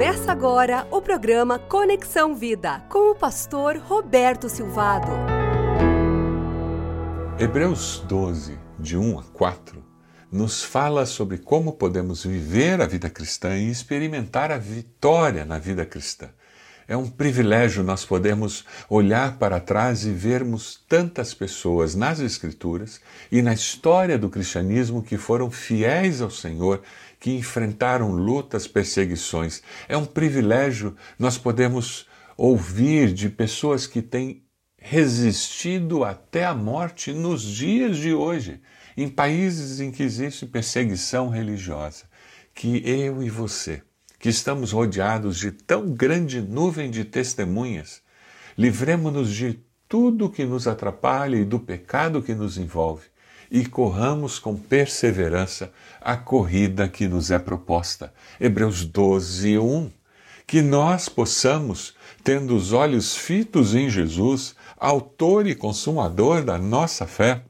Começa agora o programa Conexão Vida com o pastor Roberto Silvado. Hebreus 12, de 1 a 4, nos fala sobre como podemos viver a vida cristã e experimentar a vitória na vida cristã. É um privilégio nós podermos olhar para trás e vermos tantas pessoas nas Escrituras e na história do cristianismo que foram fiéis ao Senhor, que enfrentaram lutas, perseguições. É um privilégio nós podemos ouvir de pessoas que têm resistido até a morte nos dias de hoje, em países em que existe perseguição religiosa. Que eu e você que estamos rodeados de tão grande nuvem de testemunhas, livremos-nos de tudo que nos atrapalha e do pecado que nos envolve e corramos com perseverança a corrida que nos é proposta. Hebreus 12, 1. Que nós possamos, tendo os olhos fitos em Jesus, autor e consumador da nossa fé,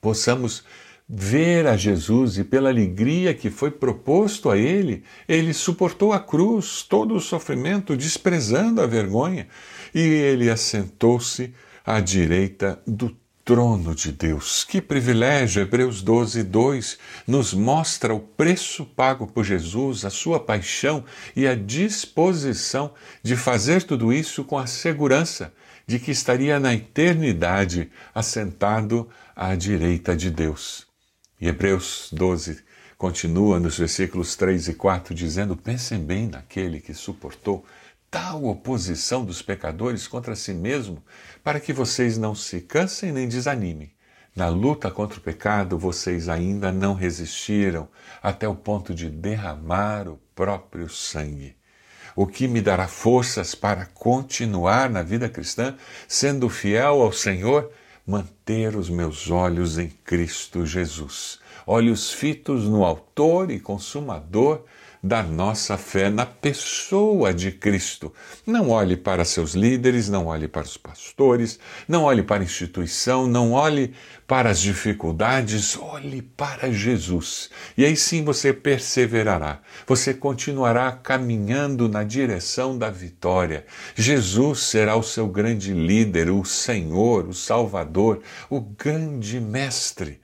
possamos ver a Jesus e pela alegria que foi proposto a ele, ele suportou a cruz, todo o sofrimento, desprezando a vergonha, e ele assentou-se à direita do trono de Deus. Que privilégio! Hebreus 12, 2 nos mostra o preço pago por Jesus, a sua paixão e a disposição de fazer tudo isso com a segurança de que estaria na eternidade assentado à direita de Deus. E Hebreus 12 continua nos versículos 3 e 4 dizendo: Pensem bem naquele que suportou tal oposição dos pecadores contra si mesmo, para que vocês não se cansem nem desanimem. Na luta contra o pecado, vocês ainda não resistiram até o ponto de derramar o próprio sangue. O que me dará forças para continuar na vida cristã, sendo fiel ao Senhor manter os meus olhos em Cristo Jesus, olhos fitos no Autor e Consumador da nossa fé na pessoa de Cristo. Não olhe para seus líderes, não olhe para os pastores, não olhe para a instituição, não olhe para as dificuldades, olhe para Jesus. E aí sim você perseverará, você continuará caminhando na direção da vitória. Jesus será o seu grande líder, o Senhor, o Salvador, o grande Mestre.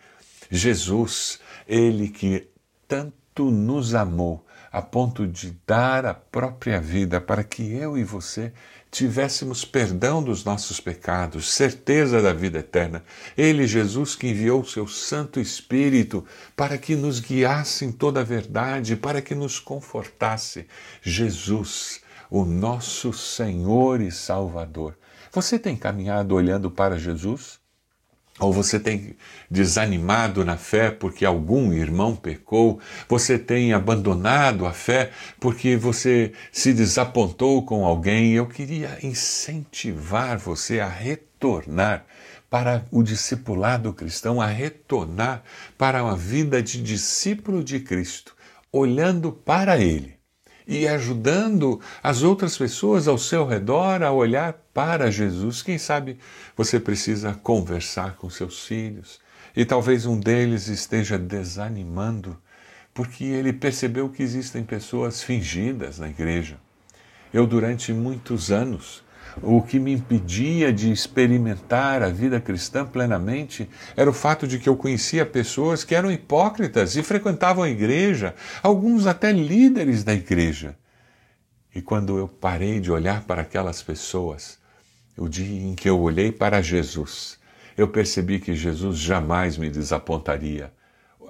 Jesus, ele que tanto nos amou a ponto de dar a própria vida para que eu e você tivéssemos perdão dos nossos pecados, certeza da vida eterna. Ele, Jesus, que enviou o seu Santo Espírito para que nos guiasse em toda a verdade, para que nos confortasse. Jesus, o nosso Senhor e Salvador. Você tem caminhado olhando para Jesus? Ou você tem desanimado na fé porque algum irmão pecou, você tem abandonado a fé porque você se desapontou com alguém, eu queria incentivar você a retornar para o discipulado cristão, a retornar para uma vida de discípulo de Cristo, olhando para Ele e ajudando as outras pessoas ao seu redor a olhar para Jesus. Quem sabe você precisa conversar com seus filhos e talvez um deles esteja desanimando porque ele percebeu que existem pessoas fingidas na igreja. Eu, durante muitos anos, o que me impedia de experimentar a vida cristã plenamente era o fato de que eu conhecia pessoas que eram hipócritas e frequentavam a igreja, alguns até líderes da igreja. E quando eu parei de olhar para aquelas pessoas, o dia em que eu olhei para Jesus, eu percebi que Jesus jamais me desapontaria.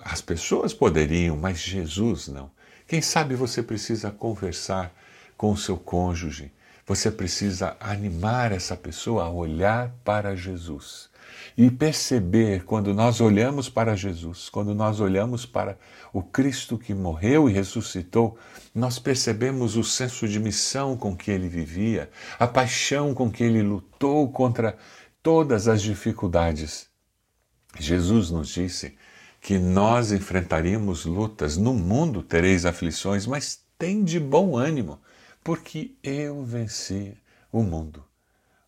As pessoas poderiam, mas Jesus não. Quem sabe você precisa conversar com o seu cônjuge, você precisa animar essa pessoa a olhar para Jesus e perceber quando nós olhamos para Jesus, quando nós olhamos para o Cristo que morreu e ressuscitou, nós percebemos o senso de missão com que ele vivia, a paixão com que ele lutou contra todas as dificuldades. Jesus nos disse que nós enfrentaríamos lutas, no mundo tereis aflições, mas tem de bom ânimo porque eu venci o mundo.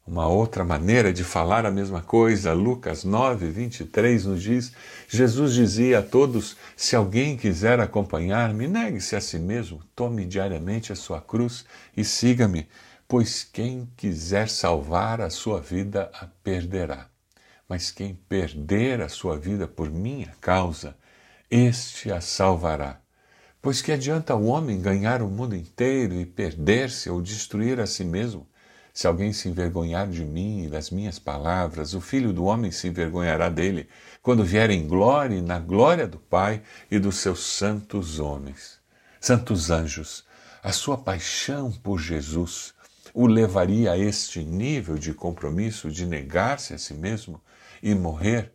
Uma outra maneira de falar a mesma coisa, Lucas 9, 23 nos diz: Jesus dizia a todos: Se alguém quiser acompanhar-me, negue-se a si mesmo, tome diariamente a sua cruz e siga-me, pois quem quiser salvar a sua vida a perderá. Mas quem perder a sua vida por minha causa, este a salvará. Pois que adianta o homem ganhar o mundo inteiro e perder-se ou destruir a si mesmo? Se alguém se envergonhar de mim e das minhas palavras, o filho do homem se envergonhará dele, quando vier em glória e na glória do Pai e dos seus santos homens. Santos anjos, a sua paixão por Jesus o levaria a este nível de compromisso de negar-se a si mesmo e morrer?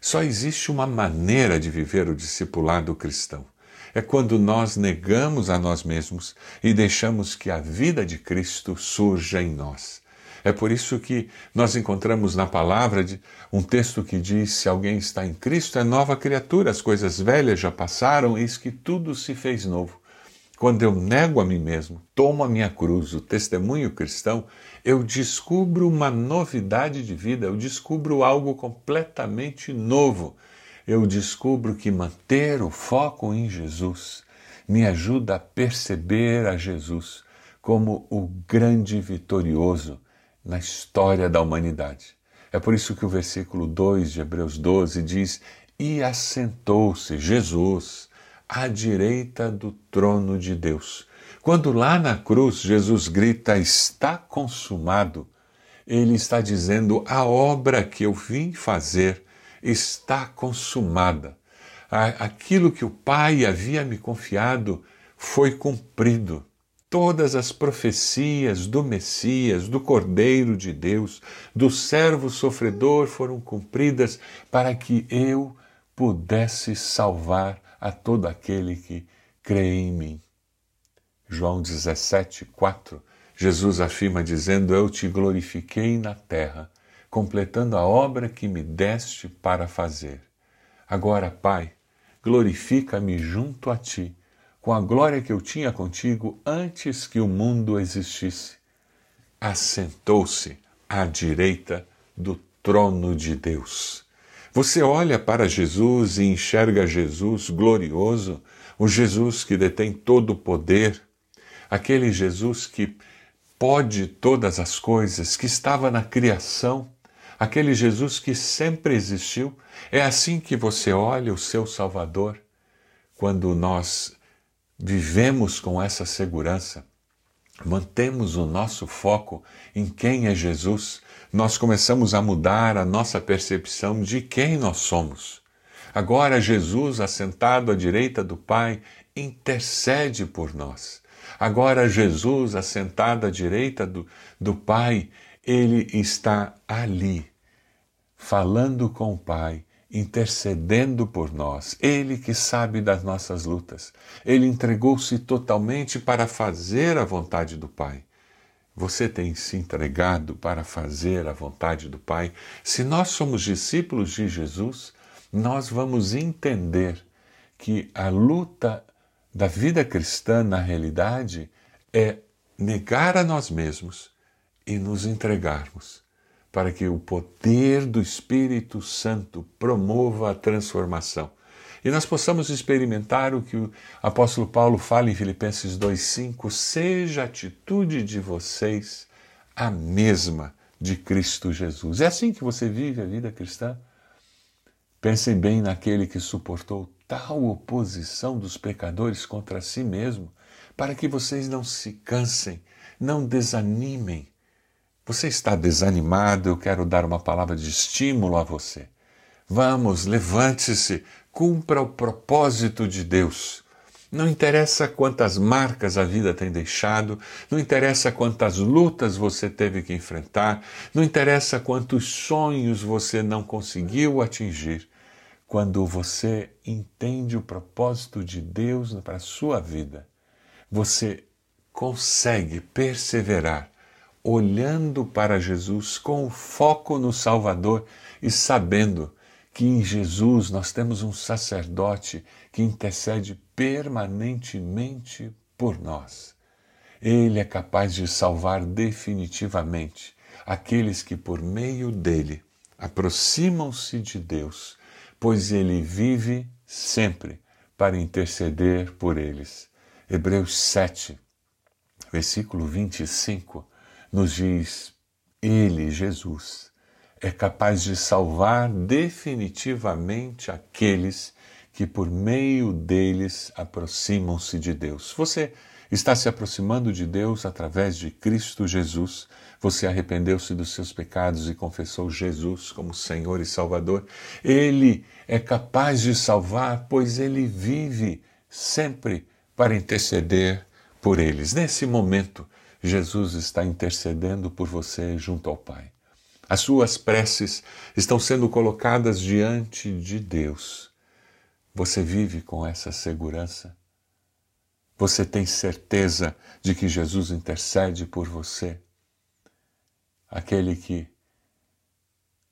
Só existe uma maneira de viver o discipulado cristão é quando nós negamos a nós mesmos e deixamos que a vida de Cristo surja em nós. É por isso que nós encontramos na palavra um texto que diz: se alguém está em Cristo, é nova criatura, as coisas velhas já passaram, eis que tudo se fez novo. Quando eu nego a mim mesmo, tomo a minha cruz, o testemunho cristão, eu descubro uma novidade de vida, eu descubro algo completamente novo eu descubro que manter o foco em Jesus me ajuda a perceber a Jesus como o grande vitorioso na história da humanidade. É por isso que o versículo 2 de Hebreus 12 diz: E assentou-se Jesus à direita do trono de Deus. Quando lá na cruz Jesus grita: Está consumado, ele está dizendo: A obra que eu vim fazer está consumada. Aquilo que o Pai havia me confiado foi cumprido. Todas as profecias do Messias, do Cordeiro de Deus, do servo sofredor foram cumpridas para que eu pudesse salvar a todo aquele que crê em mim. João 17, 4, Jesus afirma dizendo: Eu te glorifiquei na terra completando a obra que me deste para fazer. Agora, Pai, glorifica-me junto a ti, com a glória que eu tinha contigo antes que o mundo existisse. Assentou-se à direita do trono de Deus. Você olha para Jesus e enxerga Jesus glorioso, o Jesus que detém todo o poder, aquele Jesus que pode todas as coisas, que estava na criação aquele Jesus que sempre existiu. É assim que você olha o seu Salvador quando nós vivemos com essa segurança. Mantemos o nosso foco em quem é Jesus, nós começamos a mudar a nossa percepção de quem nós somos. Agora, Jesus, assentado à direita do Pai, intercede por nós. Agora, Jesus, assentado à direita do, do Pai, ele está ali, falando com o Pai, intercedendo por nós. Ele que sabe das nossas lutas. Ele entregou-se totalmente para fazer a vontade do Pai. Você tem se entregado para fazer a vontade do Pai? Se nós somos discípulos de Jesus, nós vamos entender que a luta da vida cristã, na realidade, é negar a nós mesmos e nos entregarmos para que o poder do Espírito Santo promova a transformação. E nós possamos experimentar o que o apóstolo Paulo fala em Filipenses 2,5: seja a atitude de vocês a mesma de Cristo Jesus. É assim que você vive a vida cristã? Pensem bem naquele que suportou tal oposição dos pecadores contra si mesmo, para que vocês não se cansem, não desanimem, você está desanimado? Eu quero dar uma palavra de estímulo a você. Vamos, levante-se, cumpra o propósito de Deus. Não interessa quantas marcas a vida tem deixado, não interessa quantas lutas você teve que enfrentar, não interessa quantos sonhos você não conseguiu atingir. Quando você entende o propósito de Deus para a sua vida, você consegue perseverar olhando para Jesus com o foco no Salvador e sabendo que em Jesus nós temos um sacerdote que intercede permanentemente por nós. Ele é capaz de salvar definitivamente aqueles que por meio dele aproximam-se de Deus, pois ele vive sempre para interceder por eles. Hebreus 7, versículo 25, nos diz: Ele, Jesus, é capaz de salvar definitivamente aqueles que por meio deles aproximam-se de Deus. Você está se aproximando de Deus através de Cristo Jesus. Você arrependeu-se dos seus pecados e confessou Jesus como Senhor e Salvador. Ele é capaz de salvar, pois ele vive sempre para interceder por eles. Nesse momento, Jesus está intercedendo por você junto ao Pai. As suas preces estão sendo colocadas diante de Deus. Você vive com essa segurança? Você tem certeza de que Jesus intercede por você? Aquele que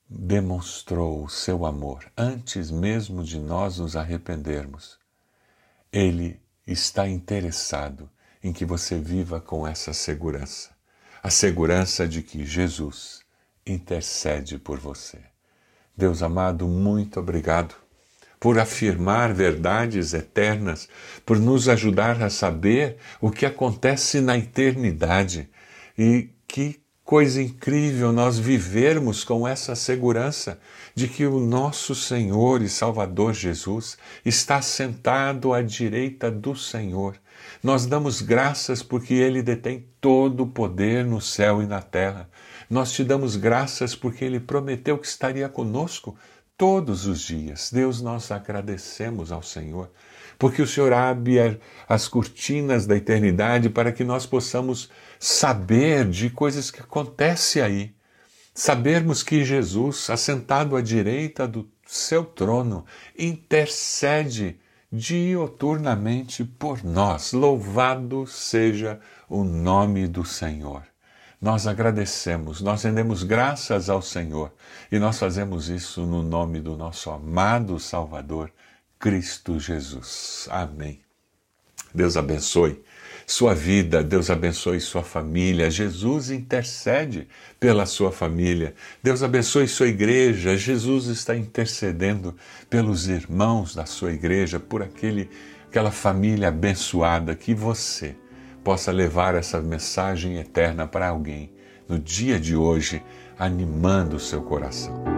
demonstrou o seu amor antes mesmo de nós nos arrependermos. Ele está interessado em que você viva com essa segurança a segurança de que Jesus intercede por você. Deus amado, muito obrigado por afirmar verdades eternas, por nos ajudar a saber o que acontece na eternidade e que coisa incrível nós vivermos com essa segurança de que o nosso Senhor e Salvador Jesus está sentado à direita do Senhor. Nós damos graças porque Ele detém todo o poder no céu e na terra. Nós te damos graças porque Ele prometeu que estaria conosco todos os dias. Deus, nós agradecemos ao Senhor, porque o Senhor abre as cortinas da eternidade para que nós possamos saber de coisas que acontecem aí. Sabermos que Jesus, assentado à direita do seu trono, intercede dioturnamente por nós. Louvado seja o nome do Senhor. Nós agradecemos, nós rendemos graças ao Senhor e nós fazemos isso no nome do nosso amado Salvador, Cristo Jesus. Amém. Deus abençoe sua vida, Deus abençoe sua família. Jesus intercede pela sua família. Deus abençoe sua igreja. Jesus está intercedendo pelos irmãos da sua igreja, por aquele, aquela família abençoada que você possa levar essa mensagem eterna para alguém no dia de hoje, animando o seu coração.